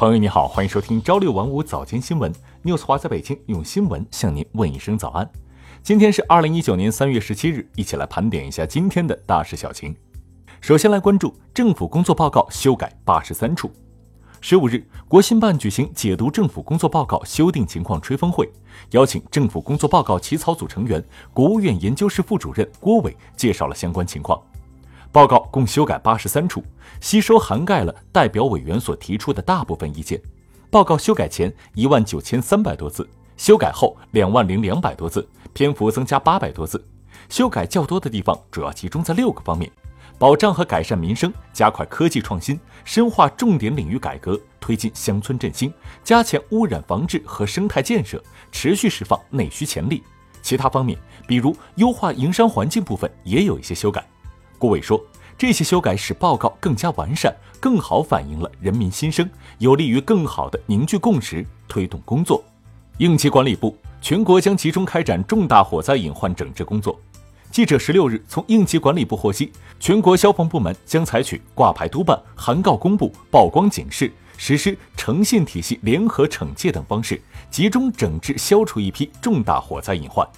朋友你好，欢迎收听朝六晚五早间新闻，news 华在北京用新闻向您问一声早安。今天是二零一九年三月十七日，一起来盘点一下今天的大事小情。首先来关注政府工作报告修改八十三处。十五日，国新办举行解读政府工作报告修订情况吹风会，邀请政府工作报告起草组成员、国务院研究室副主任郭伟介绍了相关情况。报告共修改八十三处，吸收涵盖了代表委员所提出的大部分意见。报告修改前一万九千三百多字，修改后两万零两百多字，篇幅增加八百多字。修改较多的地方主要集中在六个方面：保障和改善民生，加快科技创新，深化重点领域改革，推进乡村振兴，加强污染防治和生态建设，持续释放内需潜力。其他方面，比如优化营商环境部分，也有一些修改。郭伟说：“这些修改使报告更加完善，更好反映了人民心声，有利于更好的凝聚共识，推动工作。”应急管理部全国将集中开展重大火灾隐患整治工作。记者十六日从应急管理部获悉，全国消防部门将采取挂牌督办、函告公布、曝光警示、实施诚信体系联合惩戒等方式，集中整治消除一批重大火灾隐患。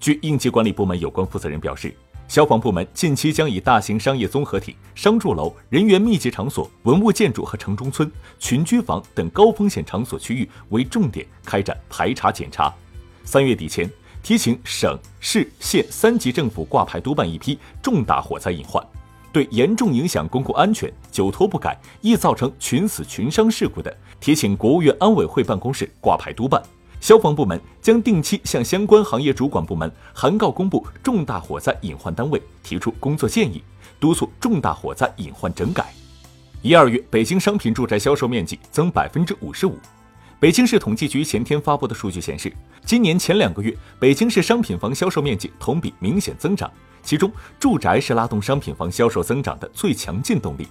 据应急管理部门有关负责人表示。消防部门近期将以大型商业综合体、商住楼、人员密集场所、文物建筑和城中村、群居房等高风险场所区域为重点开展排查检查。三月底前，提请省市县三级政府挂牌督办一批重大火灾隐患，对严重影响公共安全、久拖不改、易造成群死群伤事故的，提请国务院安委会办公室挂牌督办。消防部门将定期向相关行业主管部门函告公布重大火灾隐患单位，提出工作建议，督促重大火灾隐患整改。一二月，北京商品住宅销售面积增百分之五十五。北京市统计局前天发布的数据显示，今年前两个月，北京市商品房销售面积同比明显增长，其中住宅是拉动商品房销售增长的最强劲动力。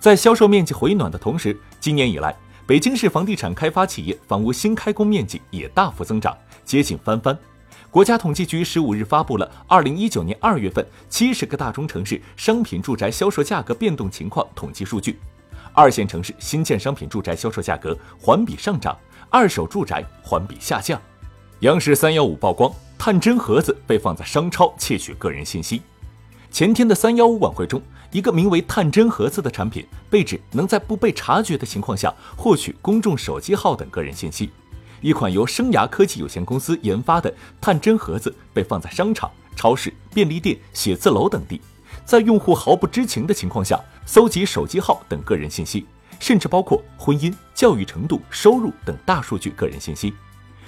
在销售面积回暖的同时，今年以来。北京市房地产开发企业房屋新开工面积也大幅增长，接近翻番。国家统计局十五日发布了二零一九年二月份七十个大中城市商品住宅销售价格变动情况统计数据，二线城市新建商品住宅销售价格环比上涨，二手住宅环比下降。央视三幺五曝光探针盒子被放在商超窃取个人信息。前天的三幺五晚会中。一个名为“探针盒子”的产品被指能在不被察觉的情况下获取公众手机号等个人信息。一款由生涯科技有限公司研发的探针盒子被放在商场、超市、便利店、写字楼等地，在用户毫不知情的情况下搜集手机号等个人信息，甚至包括婚姻、教育程度、收入等大数据个人信息。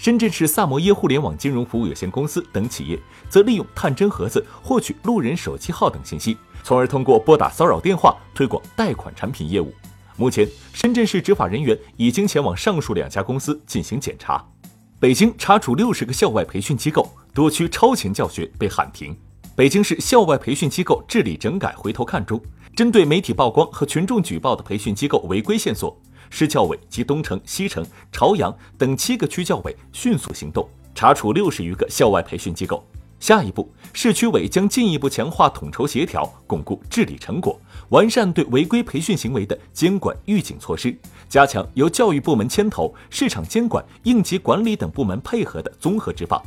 深圳市萨摩耶互联网金融服务有限公司等企业则利用探针盒子获取路人手机号等信息。从而通过拨打骚扰电话推广贷款产品业务。目前，深圳市执法人员已经前往上述两家公司进行检查。北京查处六十个校外培训机构，多区超前教学被喊停。北京市校外培训机构治理整改回头看中，针对媒体曝光和群众举报的培训机构违规线索，市教委及东城、西城、朝阳等七个区教委迅速行动，查处六十余个校外培训机构。下一步，市区委将进一步强化统筹协调，巩固治理成果，完善对违规培训行为的监管预警措施，加强由教育部门牵头、市场监管、应急管理等部门配合的综合执法。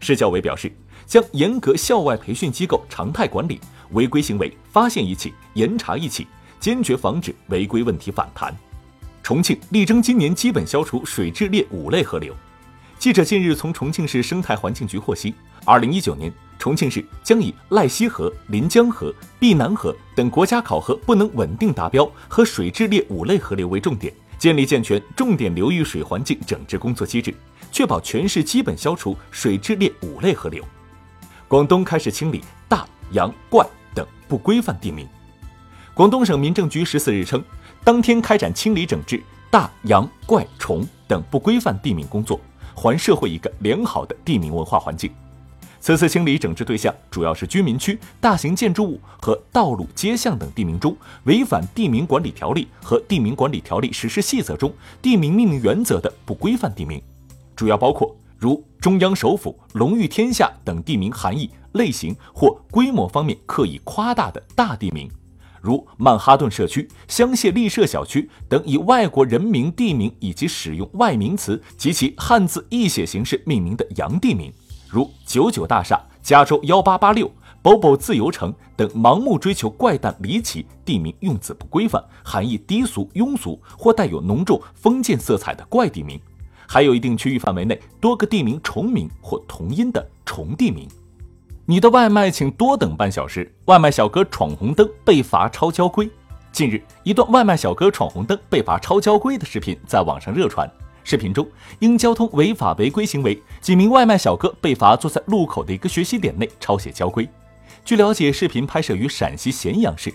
市教委表示，将严格校外培训机构常态管理，违规行为发现一起严查一起，坚决防止违规问题反弹。重庆力争今年基本消除水质劣五类河流。记者近日从重庆市生态环境局获悉，二零一九年，重庆市将以赖溪河、临江河、碧南河等国家考核不能稳定达标和水质劣五类河流为重点，建立健全重点流域水环境整治工作机制，确保全市基本消除水质劣五类河流。广东开始清理大、洋、怪等不规范地名。广东省民政局十四日称，当天开展清理整治大、洋、怪、虫等不规范地名工作。还社会一个良好的地名文化环境。此次清理整治对象主要是居民区、大型建筑物和道路、街巷等地名中违反地名管理条例和地名管理条例实施细则中地名命名原则的不规范地名，主要包括如中央首府、龙驭天下等地名含义、类型或规模方面刻意夸大的大地名，如曼哈顿社区、香榭丽舍小区等以外国人名、地名以及使用外名词及其汉字译写形式命名的洋地名，如九九大厦、加州幺八八六、Bobo 自由城等盲目追求怪诞离奇、地名用字不规范、含义低俗庸俗或带有浓重封建色彩的怪地名，还有一定区域范围内多个地名重名或同音的重地名。你的外卖请多等半小时，外卖小哥闯红灯被罚超交规。近日，一段外卖小哥闯红灯被罚超交规的视频在网上热传。视频中，因交通违法违规行为，几名外卖小哥被罚坐在路口的一个学习点内抄写交规。据了解，视频拍摄于陕西咸阳市。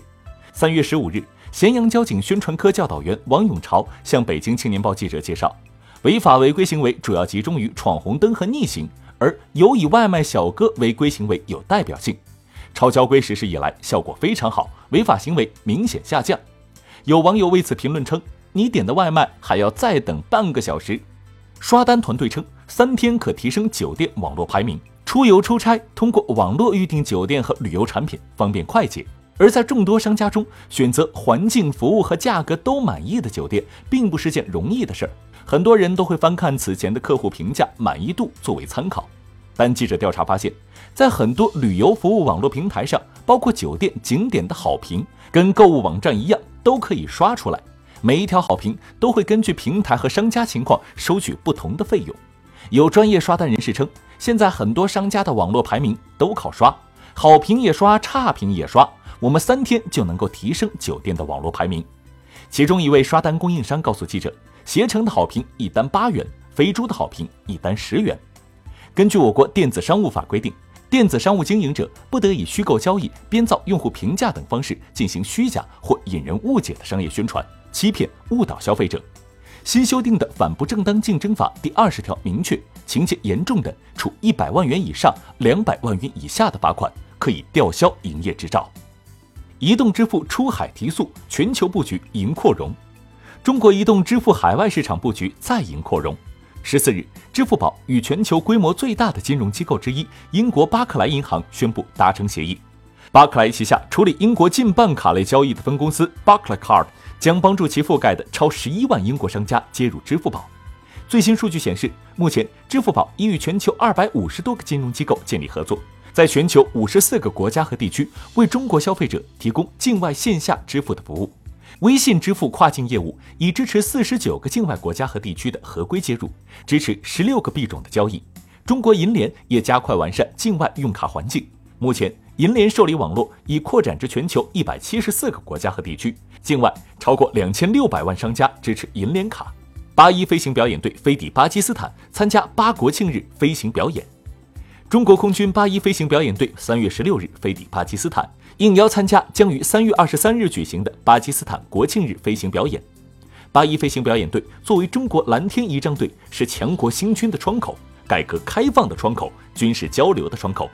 三月十五日，咸阳交警宣传科教导员王永朝向北京青年报记者介绍，违法违规行为主要集中于闯红灯和逆行。而有以外卖小哥违规行为有代表性，超交规实施以来效果非常好，违法行为明显下降。有网友为此评论称：“你点的外卖还要再等半个小时。”刷单团队称，三天可提升酒店网络排名。出游出差通过网络预订酒店和旅游产品，方便快捷。而在众多商家中，选择环境、服务和价格都满意的酒店，并不是件容易的事儿。很多人都会翻看此前的客户评价满意度作为参考，但记者调查发现，在很多旅游服务网络平台上，包括酒店、景点的好评，跟购物网站一样，都可以刷出来。每一条好评都会根据平台和商家情况收取不同的费用。有专业刷单人士称，现在很多商家的网络排名都靠刷，好评也刷，差评也刷，我们三天就能够提升酒店的网络排名。其中一位刷单供应商告诉记者。携程的好评一单八元，飞猪的好评一单十元。根据我国电子商务法规定，电子商务经营者不得以虚构交易、编造用户评价等方式进行虚假或引人误解的商业宣传，欺骗、误导消费者。新修订的《反不正当竞争法》第二十条明确，情节严重的，处一百万元以上两百万元以下的罚款，可以吊销营业执照。移动支付出海提速，全球布局迎扩容。中国移动支付海外市场布局再迎扩容。十四日，支付宝与全球规模最大的金融机构之一英国巴克莱银行宣布达成协议。巴克莱旗下处理英国近半卡类交易的分公司 Barclaycard 将帮助其覆盖的超十一万英国商家接入支付宝。最新数据显示，目前支付宝已与全球二百五十多个金融机构建立合作，在全球五十四个国家和地区为中国消费者提供境外线下支付的服务。微信支付跨境业务已支持四十九个境外国家和地区的合规接入，支持十六个币种的交易。中国银联也加快完善境外用卡环境。目前，银联受理网络已扩展至全球一百七十四个国家和地区，境外超过两千六百万商家支持银联卡。八一飞行表演队飞抵巴基斯坦参加八国庆日飞行表演。中国空军八一飞行表演队三月十六日飞抵巴基斯坦。应邀参加将于三月二十三日举行的巴基斯坦国庆日飞行表演。八一飞行表演队作为中国蓝天仪仗队，是强国兴军的窗口、改革开放的窗口、军事交流的窗口。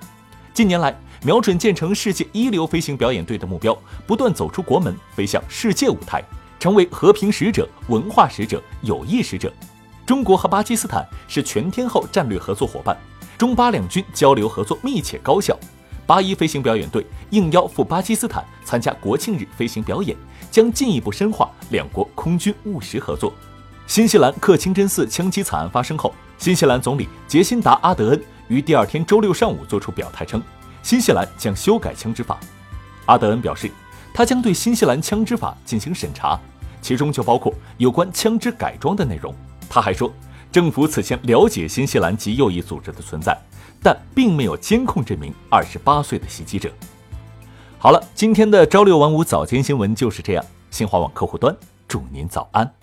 近年来，瞄准建成世界一流飞行表演队的目标，不断走出国门，飞向世界舞台，成为和平使者、文化使者、友谊使者。中国和巴基斯坦是全天候战略合作伙伴，中巴两军交流合作密切高效。八一飞行表演队应邀赴巴基斯坦参加国庆日飞行表演，将进一步深化两国空军务实合作。新西兰克清真寺枪击惨案发生后，新西兰总理杰辛达·阿德恩于第二天周六上午作出表态称，新西兰将修改枪支法。阿德恩表示，他将对新西兰枪支法进行审查，其中就包括有关枪支改装的内容。他还说，政府此前了解新西兰极右翼组织的存在。但并没有监控这名二十八岁的袭击者。好了，今天的朝六晚五早间新闻就是这样。新华网客户端祝您早安。